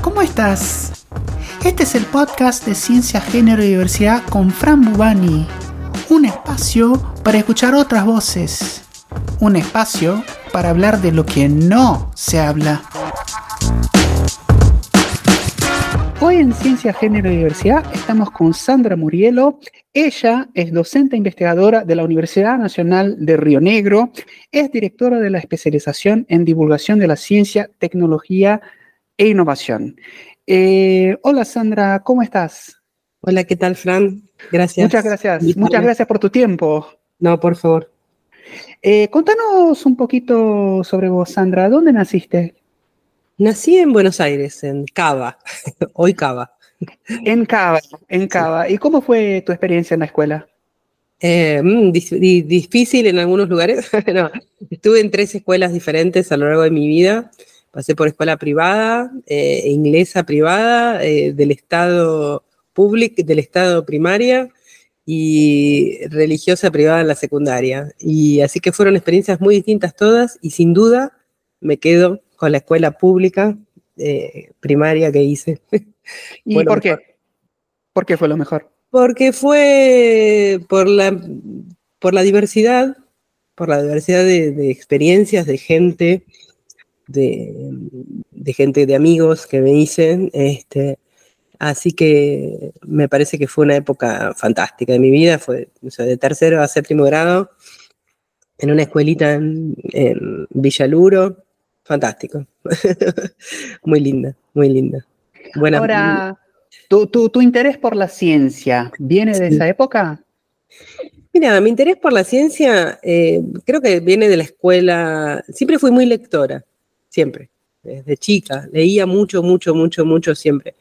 ¿cómo estás? Este es el podcast de Ciencia, Género y Diversidad con Fran Bubani. Un espacio para escuchar otras voces. Un espacio para hablar de lo que no se habla. Hoy en Ciencia, Género y Diversidad estamos con Sandra Murielo. Ella es docente investigadora de la Universidad Nacional de Río Negro. Es directora de la especialización en divulgación de la ciencia, tecnología e innovación. Eh, hola Sandra, ¿cómo estás? Hola, ¿qué tal, Fran? Gracias. Muchas gracias. Muchas gracias por tu tiempo. No, por favor. Eh, contanos un poquito sobre vos, Sandra. ¿Dónde naciste? Nací en Buenos Aires, en Cava, hoy Cava. En Cava, en Cava. ¿Y cómo fue tu experiencia en la escuela? Eh, mm, difícil en algunos lugares. no, estuve en tres escuelas diferentes a lo largo de mi vida. Pasé por escuela privada, eh, inglesa privada, eh, del Estado público, del Estado primaria y religiosa privada en la secundaria. Y así que fueron experiencias muy distintas todas y sin duda me quedo con la escuela pública eh, primaria que hice. ¿Y por qué? ¿Por qué fue lo mejor? Porque fue por la, por la diversidad, por la diversidad de, de experiencias, de gente, de, gente, de amigos que me hice. Este, así que me parece que fue una época fantástica de mi vida, fue de tercero a séptimo grado, en una escuelita en, Villaluro, fantástico. muy linda, muy linda. Buena, Ahora, ¿tu, tu, interés por la ciencia viene de esa época? Mira, mi interés por la ciencia eh, creo que viene de la escuela, siempre fui muy lectora siempre, desde chica. Leía mucho, mucho, mucho, mucho siempre.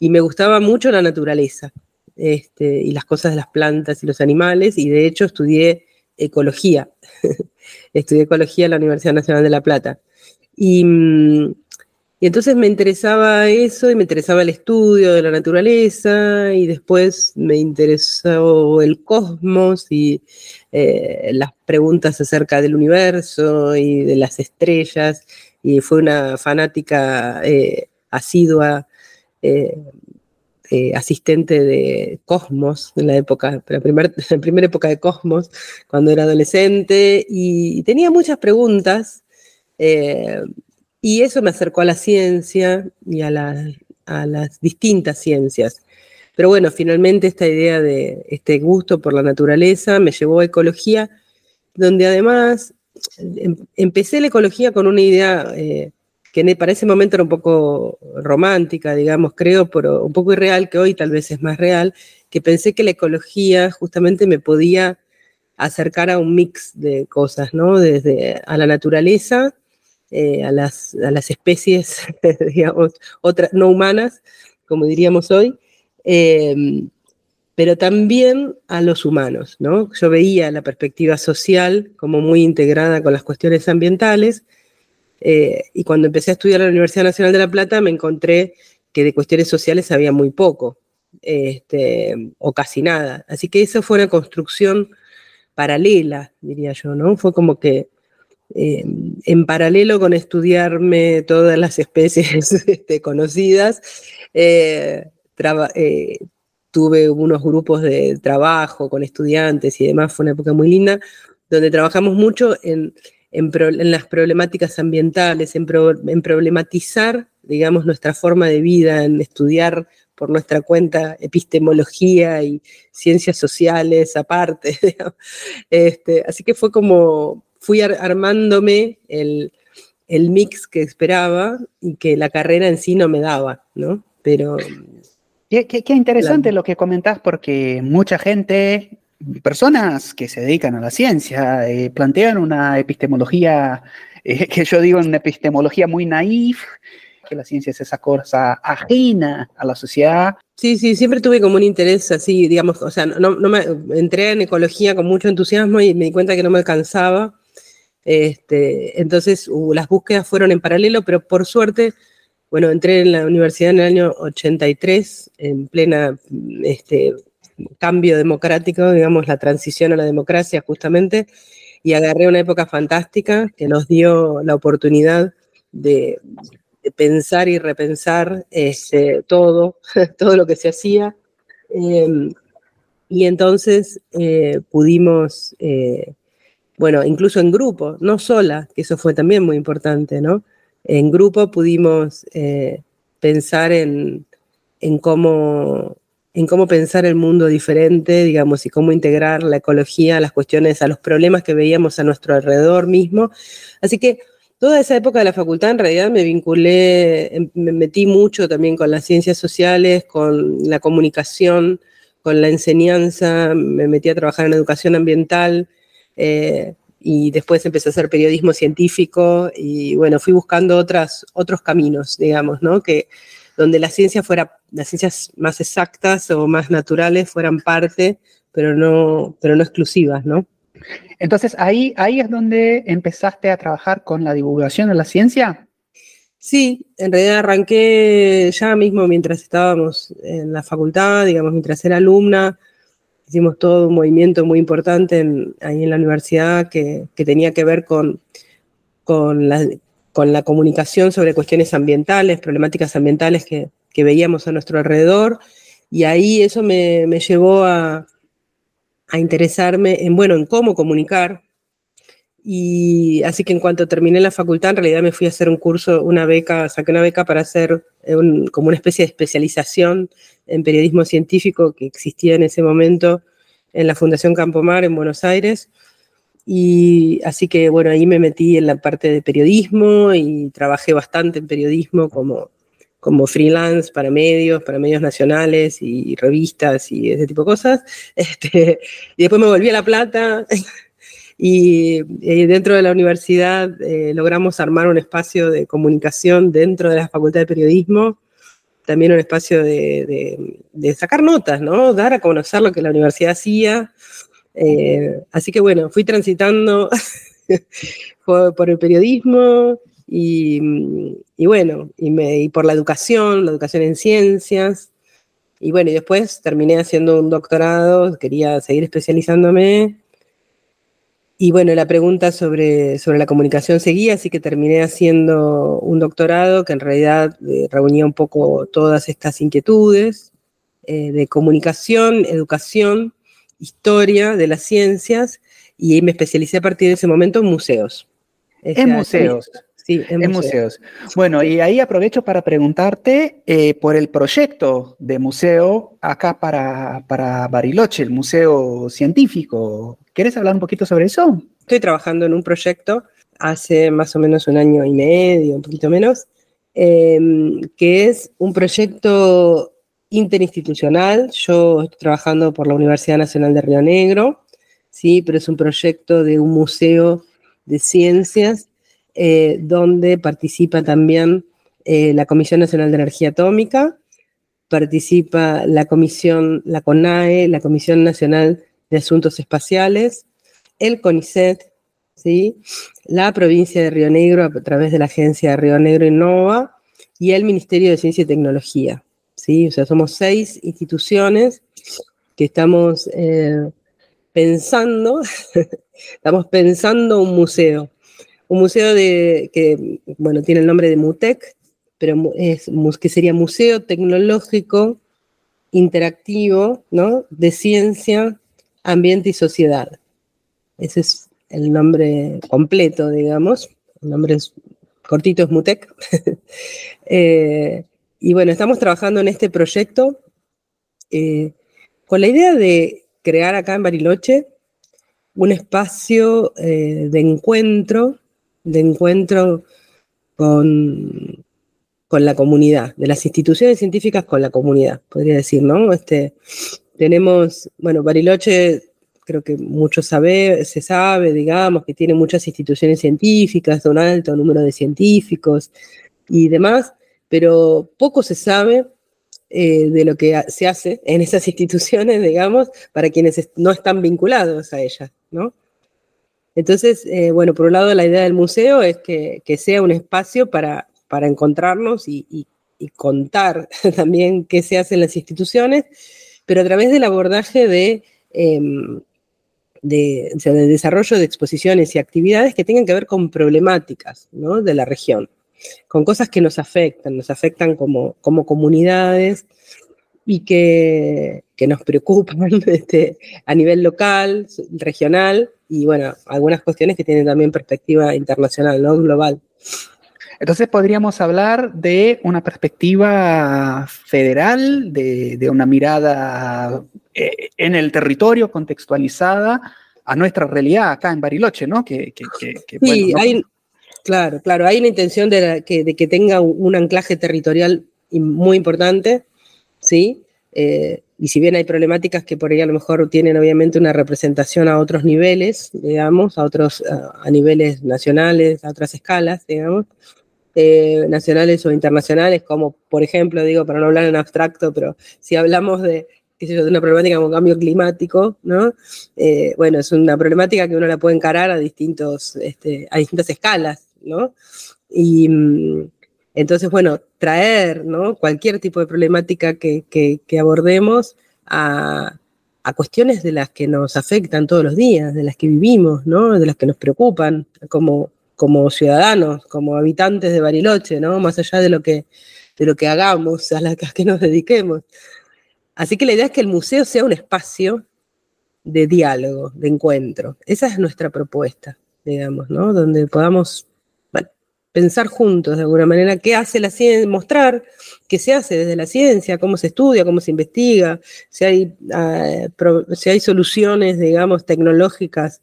Y me gustaba mucho la naturaleza este, y las cosas de las plantas y los animales, y de hecho estudié ecología. estudié ecología en la Universidad Nacional de La Plata. Y, y, entonces me interesaba eso y me interesaba el estudio de la naturaleza y después me interesó el cosmos y eh, las preguntas acerca del universo y de las estrellas y fue una fanática eh, asidua, eh, eh, asistente de Cosmos en la época, la, la primera época de Cosmos, cuando era adolescente, y tenía muchas preguntas, y eso me acercó a la ciencia y a, a las distintas ciencias. Pero bueno, finalmente esta idea de este gusto por la naturaleza me llevó a ecología, donde además Em, empecé la ecología con una idea eh, que para ese momento era un poco romántica, digamos, creo, pero un poco irreal, que hoy tal vez es más real, que pensé que la ecología justamente me podía acercar a un mix de cosas, ¿no? Desde a la naturaleza, eh, a, las, a, las, especies, digamos, otras no humanas, como diríamos hoy, em, pero también a los humanos, ¿no? Yo veía la perspectiva social como muy integrada con las cuestiones ambientales, eh, y cuando empecé a estudiar en la Universidad Nacional de La Plata me encontré que de cuestiones sociales había muy poco, este, o casi nada. Así que esa fue una construcción paralela, diría yo, ¿no? Fue como que eh, en paralelo con estudiarme todas las especies este, conocidas, eh, tuve unos grupos de trabajo con estudiantes y demás, fue una época muy linda, donde trabajamos mucho en, las problemáticas ambientales, en, problematizar, digamos, nuestra forma de vida, en estudiar por nuestra cuenta epistemología y ciencias sociales aparte. Este, así que fue como, fui armándome el, el mix que esperaba y que la carrera en sí no me daba, ¿no? Pero Qué, interesante lo que comentás, porque mucha gente, personas que se dedican a la ciencia, eh, plantean una epistemología, eh, que yo digo una epistemología muy naif, que la ciencia es esa cosa ajena a la sociedad. Sí, sí, siempre tuve como un interés así, digamos, o sea, no, me, entré en ecología con mucho entusiasmo y me di cuenta que no me alcanzaba. Este, entonces uh, las búsquedas fueron en paralelo, pero por suerte bueno, entré en la universidad en el año 83, en plena este, cambio democrático, digamos, la transición a la democracia justamente, y agarré una época fantástica que nos dio la oportunidad de, pensar y repensar este, todo, todo lo que se hacía. Em, y entonces eh, pudimos, eh, bueno, incluso en grupo, no sola, que eso fue también muy importante, ¿no? En grupo pudimos eh, pensar en, cómo pensar el mundo diferente, digamos, y cómo integrar la ecología a las cuestiones, a los problemas que veíamos a nuestro alrededor mismo. Así que toda esa época de la facultad en realidad me vinculé, em, me metí mucho también con las ciencias sociales, con la comunicación, con la enseñanza, me metí a trabajar en educación ambiental eh, y después empecé a hacer periodismo científico y bueno, fui buscando otras, otros caminos, digamos, ¿no? Que donde la ciencia fuera, las ciencias más exactas o más naturales fueran parte, pero no, pero no exclusivas, ¿no? Entonces ahí, ahí es donde empezaste a trabajar con la divulgación de la ciencia. Sí, en realidad arranqué ya mismo mientras estábamos en la facultad, digamos, mientras era alumna, hicimos todo un movimiento muy importante ahí en la universidad que, tenía que ver con, con, la, con la comunicación sobre cuestiones ambientales, problemáticas ambientales que, que veíamos a nuestro alrededor, y ahí eso me, me llevó a, a interesarme en, bueno, en cómo comunicar. Y así que en cuanto terminé la facultad, en realidad me fui a hacer un curso, una beca, saqué una beca para hacer eh, como una especie de especialización en periodismo científico que existía en ese momento en la Fundación Campomar en Buenos Aires. Y así que, bueno, ahí me metí en la parte de periodismo y trabajé bastante en periodismo como como freelance para medios, para medios nacionales y revistas y ese tipo de cosas. Este, y después me volví a La Plata y, dentro de la universidad eh, logramos armar un espacio de comunicación dentro de la Facultad de Periodismo, también un espacio de, sacar notas, ¿no? Dar a conocer lo que la universidad hacía. Eh, así que bueno, fui transitando por el periodismo, y, bueno, y, por la educación, la educación en ciencias. Y bueno, y después terminé haciendo un doctorado, quería seguir especializándome. Y bueno, la pregunta sobre, sobre la comunicación seguía, así que terminé haciendo un doctorado que en realidad eh, reunía un poco todas estas inquietudes eh, de comunicación, educación, historia de las ciencias, y me especialicé a partir de ese momento en museos. En museos. Sí, en, museos. Bueno, y ahí aprovecho para preguntarte eh, por el proyecto de museo acá para, para Bariloche, el museo científico. ¿Quieres hablar un poquito sobre eso? Estoy trabajando en un proyecto hace más o menos un año y medio, un poquito menos, em, que es un proyecto interinstitucional. Yo estoy trabajando por la Universidad Nacional de Río Negro, sí, pero es un proyecto de un museo de ciencias eh, donde participa también eh, la Comisión Nacional de Energía Atómica, participa la Comisión, la CONAE, la Comisión Nacional de Asuntos Espaciales, el CONICET, ¿sí? la provincia de Río Negro a través de la agencia Río Negro Innova y el Ministerio de Ciencia y Tecnología. ¿sí? O sea, somos seis instituciones que estamos eh, pensando, estamos pensando un museo un museo de, que, bueno, tiene el nombre de MUTEC, pero es, que sería Museo Tecnológico Interactivo, ¿no? De Ciencia, Ambiente y Sociedad. Ese es el nombre completo, digamos. El nombre es, cortito es MUTEC. Eh, y bueno, estamos trabajando en este proyecto eh, con la idea de crear acá en Bariloche un espacio eh, de encuentro de encuentro con, con la comunidad, de las instituciones científicas con la comunidad, podría decir, ¿no? Este, tenemos, bueno, Bariloche creo que mucho sabe, se sabe, digamos, que tiene muchas instituciones científicas, un alto número de científicos y demás, pero poco se sabe eh, de lo que se hace en esas instituciones, digamos, para quienes no están vinculados a ellas, ¿no? Entonces, eh, bueno, por un lado la idea del museo es que, sea un espacio para, para encontrarnos y, contar también qué se hace en las instituciones, pero a través del abordaje de, em, de, desarrollo de exposiciones y actividades que tengan que ver con problemáticas de la región. con cosas que nos afectan, nos afectan como, como comunidades y que, nos preocupan este, a nivel local, regional y bueno, algunas cuestiones que tienen también perspectiva internacional, ¿no? Global. Entonces podríamos hablar de una perspectiva federal, de, una mirada eh, en el territorio contextualizada a nuestra realidad acá en Bariloche, ¿no? Que, sí, hay, claro, claro, hay una intención de, que, tenga un anclaje territorial muy importante, ¿sí? Eh, y si bien hay problemáticas que por ahí a lo mejor tienen obviamente una representación a otros niveles, digamos, a otros, a niveles nacionales, a otras escalas, digamos, eh, nacionales o internacionales, como por ejemplo, digo, para no hablar en abstracto, pero si hablamos de, de una problemática como cambio climático, ¿no? Eh, bueno, es una problemática que uno la puede encarar a, distintos, este, a distintas escalas, ¿no? Y mm, entonces, bueno, traer, ¿no? Cualquier tipo de problemática que, que, abordemos a, a, cuestiones de las que nos afectan todos los días, de las que vivimos, ¿no? De las que nos preocupan, como como ciudadanos, como habitantes de Bariloche, ¿no? Más allá de lo que, de lo que hagamos, a las que nos dediquemos. Así que la idea es que el museo sea un espacio de diálogo, de encuentro. Esa es nuestra propuesta, digamos, ¿no? Donde podamos pensar juntos de alguna manera qué hace la ciencia, mostrar qué se hace desde la ciencia, cómo se estudia, cómo se investiga, si hay, ah, si hay soluciones, digamos, tecnológicas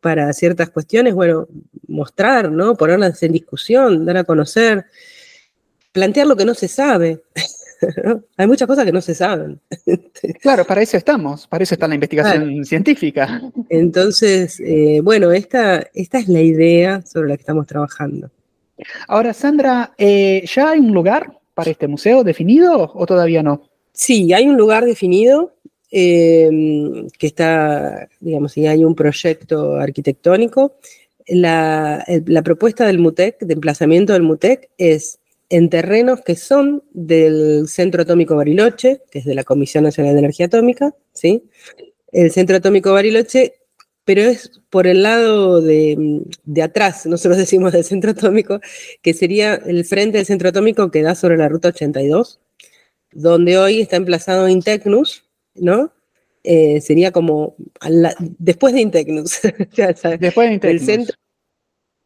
para ciertas cuestiones, bueno, mostrar, ¿no? Ponerlas en discusión, dar a conocer, plantear lo que no se sabe. Hay muchas cosas que no se saben. Claro, para eso estamos, para eso está la investigación científica. Entonces, eh, bueno, esta, esta es la idea sobre la que estamos trabajando. Ahora, Sandra, eh, ¿ya hay un lugar para este museo definido o todavía no? Sí, hay un lugar definido. Em, que está, digamos, si hay un proyecto arquitectónico. La, propuesta del MUTEC, de emplazamiento del MUTEC, es en terrenos que son del Centro Atómico Bariloche, que es de la Comisión Nacional de Energía Atómica, ¿sí? El Centro Atómico Bariloche, pero es por el lado de, de, atrás, nosotros decimos del Centro Atómico, que sería el frente del Centro Atómico que da sobre la Ruta 82, donde hoy está emplazado Intecnus, ¿no? Eh, sería como después de Intecnus. después de Intecnus.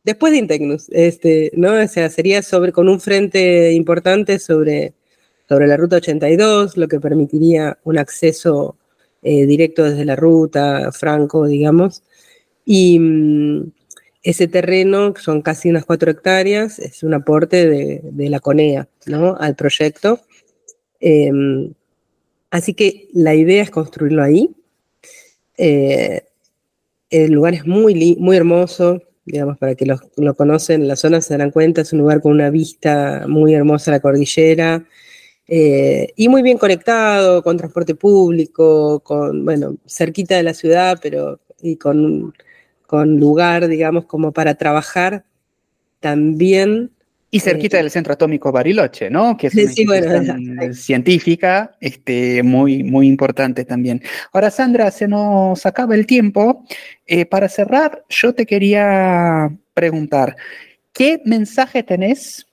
después de Intecnus, este, ¿no? O sea, sería sobre, con un frente importante sobre, sobre la ruta 82, lo que permitiría un acceso eh, directo desde la ruta, franco, digamos. Y mm, ese terreno, que son casi unas cuatro hectáreas, es un aporte de, la CONEA, ¿no? Al proyecto. Em, Así que la idea es construirlo ahí. Eh, el lugar es muy, muy hermoso, digamos, para que lo conocen, la zona se darán cuenta, es un lugar con una vista muy hermosa a la cordillera eh, y muy bien conectado con transporte público, con, bueno, cerquita de la ciudad, pero y con, con lugar, digamos, como para trabajar también y cerquita del centro atómico Bariloche, ¿no? Que es una científica este, muy, muy importante también. Ahora, Sandra, se nos acaba el tiempo. Eh, para cerrar, yo te quería preguntar, ¿qué mensaje tenés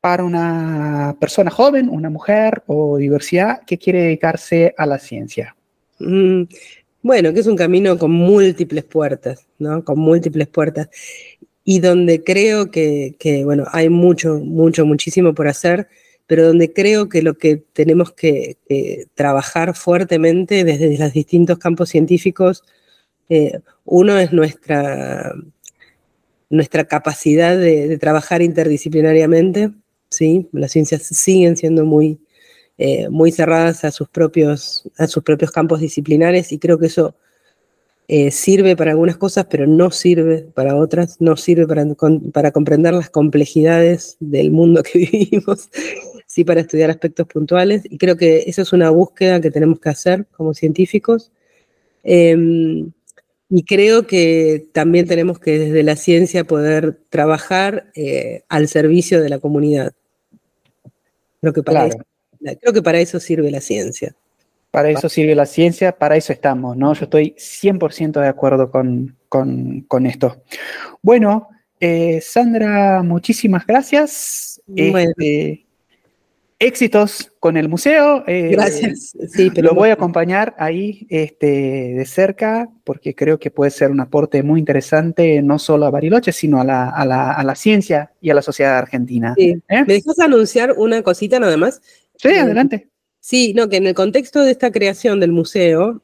para una persona joven, una mujer o diversidad que quiere dedicarse a la ciencia? Mm, bueno, que es un camino con múltiples puertas, ¿no? Con múltiples puertas y donde creo que, bueno, hay mucho, mucho, muchísimo por hacer, pero donde creo que lo que tenemos que, trabajar fuertemente desde los distintos campos científicos, eh, uno es nuestra, nuestra capacidad de, trabajar interdisciplinariamente, ¿sí? Las ciencias siguen siendo muy, eh, muy cerradas a sus, propios, a sus propios campos disciplinares y creo que eso eh, sirve para algunas cosas, pero no sirve para otras, no sirve para, para comprender las complejidades del mundo que vivimos, sí para estudiar aspectos puntuales. Y creo que esa es una búsqueda que tenemos que hacer como científicos. Em, y creo que también tenemos que desde la ciencia poder trabajar eh, al servicio de la comunidad. Creo que para, creo que para eso sirve la ciencia. Para eso sirve la ciencia, para eso estamos, ¿no? Yo estoy 100% de acuerdo con, esto. Bueno, Eh, Sandra, muchísimas gracias. Este, éxitos con el museo. Eh, gracias. Sí, pero lo voy a acompañar ahí este, de cerca porque creo que puede ser un aporte muy interesante no solo a Bariloche, sino a la, a la, a la ciencia y a la sociedad argentina. Sí. ¿Me dejas anunciar una cosita nada más? Sí, adelante. Sí, no, que en el contexto de esta creación del museo,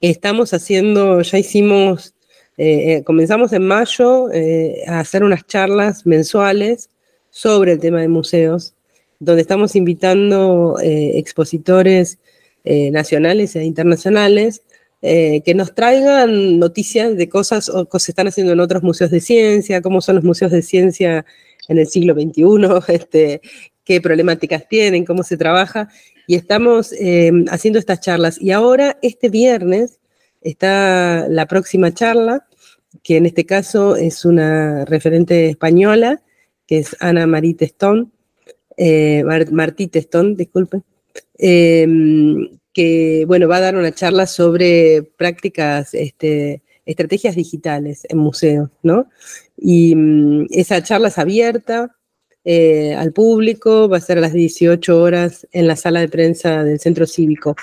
estamos haciendo, ya hicimos eh, eh, comenzamos en mayo eh, a hacer unas charlas mensuales sobre el tema de museos, donde estamos invitando expositores nacionales e internacionales que nos traigan noticias de cosas que se están haciendo en otros museos de ciencia, cómo son los museos de ciencia en el siglo XXI, este, qué problemáticas tienen, cómo se trabaja. Y estamos haciendo estas charlas. Y ahora, este viernes, está la próxima charla, que en este caso es una referente española, que es Ana Marie Testón, eh, Martí Testón, disculpen, em, que bueno, va a dar una charla sobre prácticas, este, estrategias digitales en museos, ¿no? Y mm, esa charla es abierta eh, al público, va a ser a las 18 horas en la sala de prensa del Centro Cívico.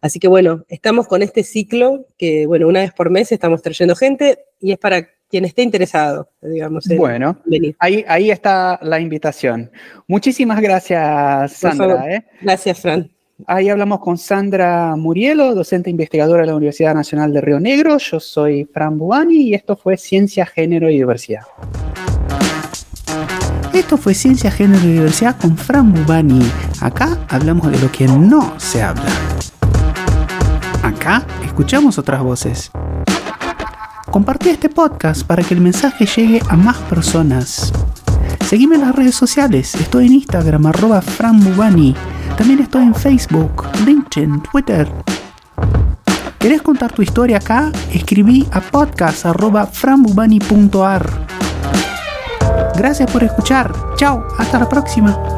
Así que bueno, estamos con este ciclo que, bueno, una vez por mes estamos trayendo gente y es para quien esté interesado, digamos. bueno, Ahí, ahí está la invitación. Muchísimas gracias, Sandra. ¿eh? Gracias, Fran. Ahí hablamos con Sandra Murielo, docente investigadora de la Universidad Nacional de Río Negro. Yo soy Fran Bubani y esto fue Ciencia, Género y Diversidad. Esto fue Ciencia, Género y Diversidad con Fran Bubani. Acá hablamos de lo que no se habla. Acá escuchamos otras voces. Compartí este podcast para que el mensaje llegue a más personas. Seguime en las redes sociales. Estoy en Instagram, arroba franbubani. También estoy en Facebook, LinkedIn, Twitter. ¿Querés contar tu historia acá? Escribí a podcast.frambubani.ar. Gracias por escuchar. Chao, hasta la próxima.